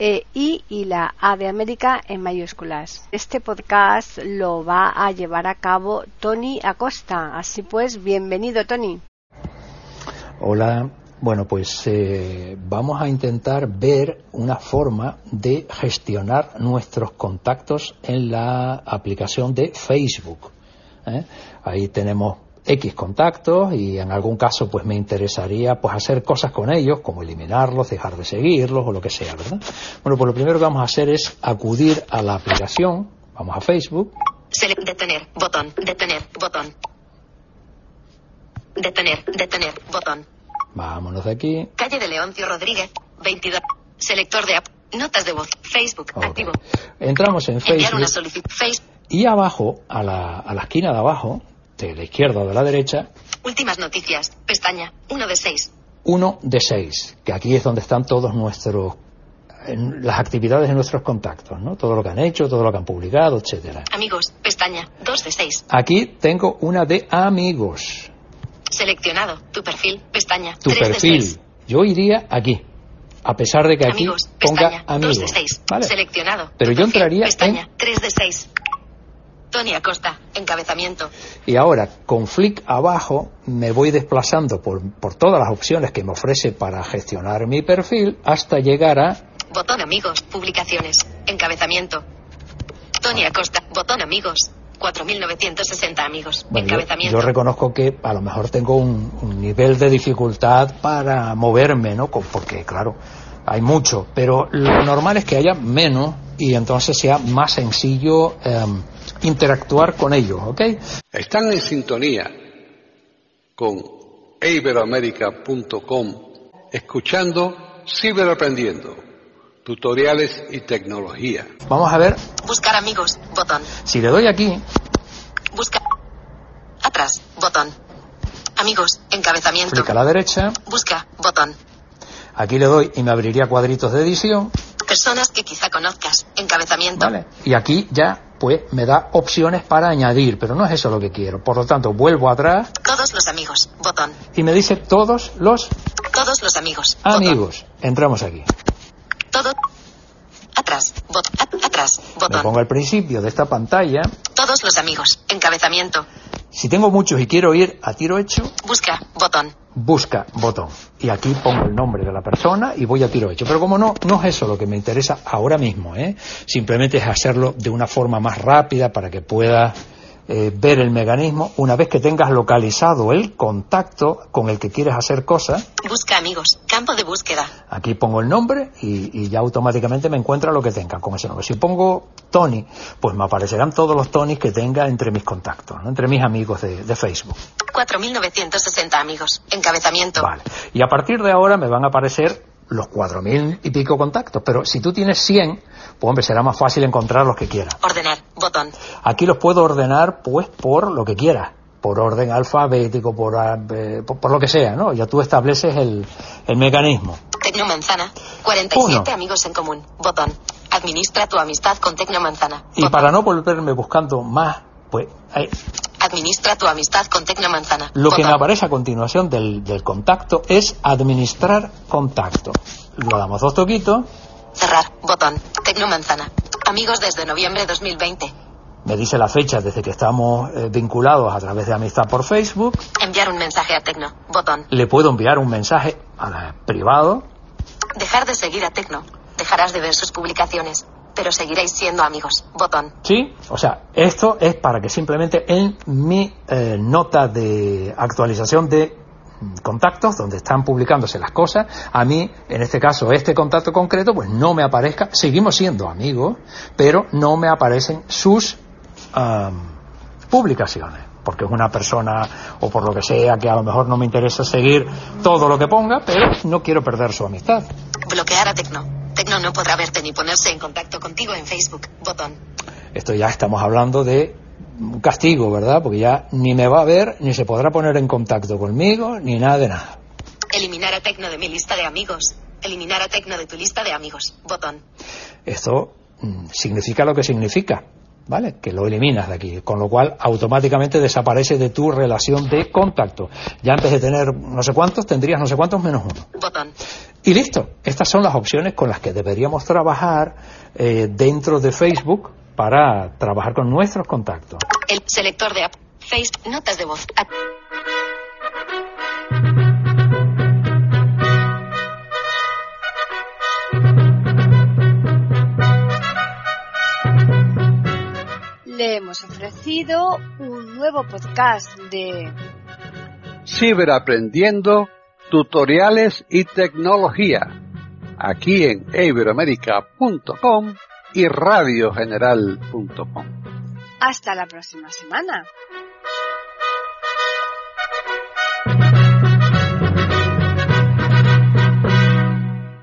e I y la A de América en mayúsculas. Este podcast lo va a llevar a cabo Tony Acosta. Así pues, bienvenido Tony. Hola, bueno, pues eh, vamos a intentar ver una forma de gestionar nuestros contactos en la aplicación de Facebook. ¿eh? Ahí tenemos X contactos y en algún caso pues me interesaría pues hacer cosas con ellos, como eliminarlos, dejar de seguirlos o lo que sea, ¿verdad? Bueno, pues lo primero que vamos a hacer es acudir a la aplicación, vamos a Facebook. detener, botón, detener, botón. Detener, detener, botón. Vámonos de aquí. Calle de Leoncio Rodríguez, 22. Selector de app, notas de voz, Facebook, activo. Entramos en Facebook. Enviar una solicitud, Facebook. Y abajo, a la, a la esquina de abajo, de la izquierda o de la derecha. Últimas noticias, pestaña, 1 de 6. 1 de 6, que aquí es donde están todos nuestros las actividades de nuestros contactos, ¿no? Todo lo que han hecho, todo lo que han publicado, etcétera. Amigos, pestaña, 2 de 6. Aquí tengo una de amigos. Seleccionado, tu perfil, pestaña, tu 3 perfil. De 6. Yo iría aquí. A pesar de que aquí amigos, ponga pestaña, amigos. 2 de 6. ¿Vale? Seleccionado. Pero yo entraría pestaña, en 3 de 6. Tony Acosta, encabezamiento. Y ahora, con flick abajo, me voy desplazando por, por todas las opciones que me ofrece para gestionar mi perfil hasta llegar a... Botón amigos, publicaciones, encabezamiento. Tony Acosta, botón amigos, 4.960 amigos, Bueno, yo, encabezamiento. yo reconozco que a lo mejor tengo un, un nivel de dificultad para moverme, ¿no? Porque, claro, hay mucho, pero lo normal es que haya menos y entonces sea más sencillo em, interactuar con ellos, ¿ok? Están en sintonía con iberoamérica.com escuchando Ciberaprendiendo, tutoriales y tecnología. Vamos a ver Buscar amigos, botón. si le doy aquí, Busca. Atrás, botón. Amigos, encabezamiento. flick a la derecha, Busca, botón. aquí le doy y me abriría cuadritos de edición, Personas que quizá conozcas, encabezamiento. ¿vale? Y aquí ya, pues, me da opciones para añadir, pero no es eso lo que quiero. Por lo tanto, vuelvo atrás Todos los amigos, botón. y me dice todos los Todos los amigos, botón. amigos. Entramos aquí. Todo. Atrás, bot, atrás, Me botón. pongo al principio de esta pantalla. Todos los amigos, encabezamiento. Si tengo muchos y quiero ir a tiro hecho, Busca, botón. busca botón. Y aquí pongo el nombre de la persona y voy a tiro hecho. Pero como no, no es eso lo que me interesa ahora mismo, ¿eh? Simplemente es hacerlo de una forma más rápida para que pueda eh, ver el mecanismo. Una vez que tengas localizado el contacto con el que quieres hacer cosas, Busca amigos, campo de búsqueda. Aquí pongo el nombre y, y ya automáticamente me encuentra lo que tenga con ese nombre. Si pongo Tony, pues me aparecerán todos los Tonys que tenga entre mis contactos, ¿no? entre mis amigos de, de Facebook. 4.960 amigos, encabezamiento. Vale. Y a partir de ahora me van a aparecer los 4.000 y pico contactos. Pero si tú tienes 100, pues hombre, será más fácil encontrar los que quieras. Ordenar, botón. Aquí los puedo ordenar pues por lo que quieras. Por orden alfabético, por, eh, por, por lo que sea, ¿no? Ya tú estableces el, el mecanismo. Tecnomanzana. 47 Uno. amigos en común. Botón. Administra tu amistad con Tecnomanzana. Y para no volverme buscando más, pues eh, Administra tu amistad con Tecnomanzana. lo que me aparece a continuación del, del contacto es administrar contacto. Lo damos dos toquitos, Cerrar. Botón. Tecnomanzana. Amigos desde noviembre 2020. me dice la fecha desde que estamos eh, vinculados a través de amistad por Facebook, Enviar un mensaje a Tecno. Botón. le puedo enviar un mensaje a la- privado, Dejar de seguir a Tecno. Dejarás de ver sus publicaciones. Pero seguiréis siendo amigos. Botón. ¿sí? O sea, esto es para que simplemente en mi eh, nota de actualización de contactos donde están publicándose las cosas, a mí, en este caso, este contacto concreto, pues no me aparezca, seguimos siendo amigos, pero no me aparecen sus publicaciones, porque es una persona o por lo que sea que a lo mejor no me interesa seguir todo lo que ponga, pero no quiero perder su amistad. Bloquear a Tecno. Tecno no podrá verte ni ponerse en contacto contigo en Facebook. Botón. Esto ya estamos hablando de un castigo, ¿verdad? Porque ya ni me va a ver, ni se podrá poner en contacto conmigo, ni nada de nada. Eliminar a Tecno de mi lista de amigos. Eliminar a Tecno de tu lista de amigos. Botón. Esto mm, significa lo que significa. ¿vale? Que lo eliminas de aquí, con lo cual automáticamente desaparece de tu relación de contacto. Ya antes de tener no sé cuántos, tendrías no sé cuántos menos uno. Botón. Y listo. Estas son las opciones con las que deberíamos trabajar eh, dentro de Facebook para trabajar con nuestros contactos. El selector de app. Face, notas de voz. le hemos ofrecido un nuevo podcast de Ciberaprendiendo, tutoriales y tecnología, aquí en iberoamerica.com y radiogeneral.com. Hasta la próxima semana.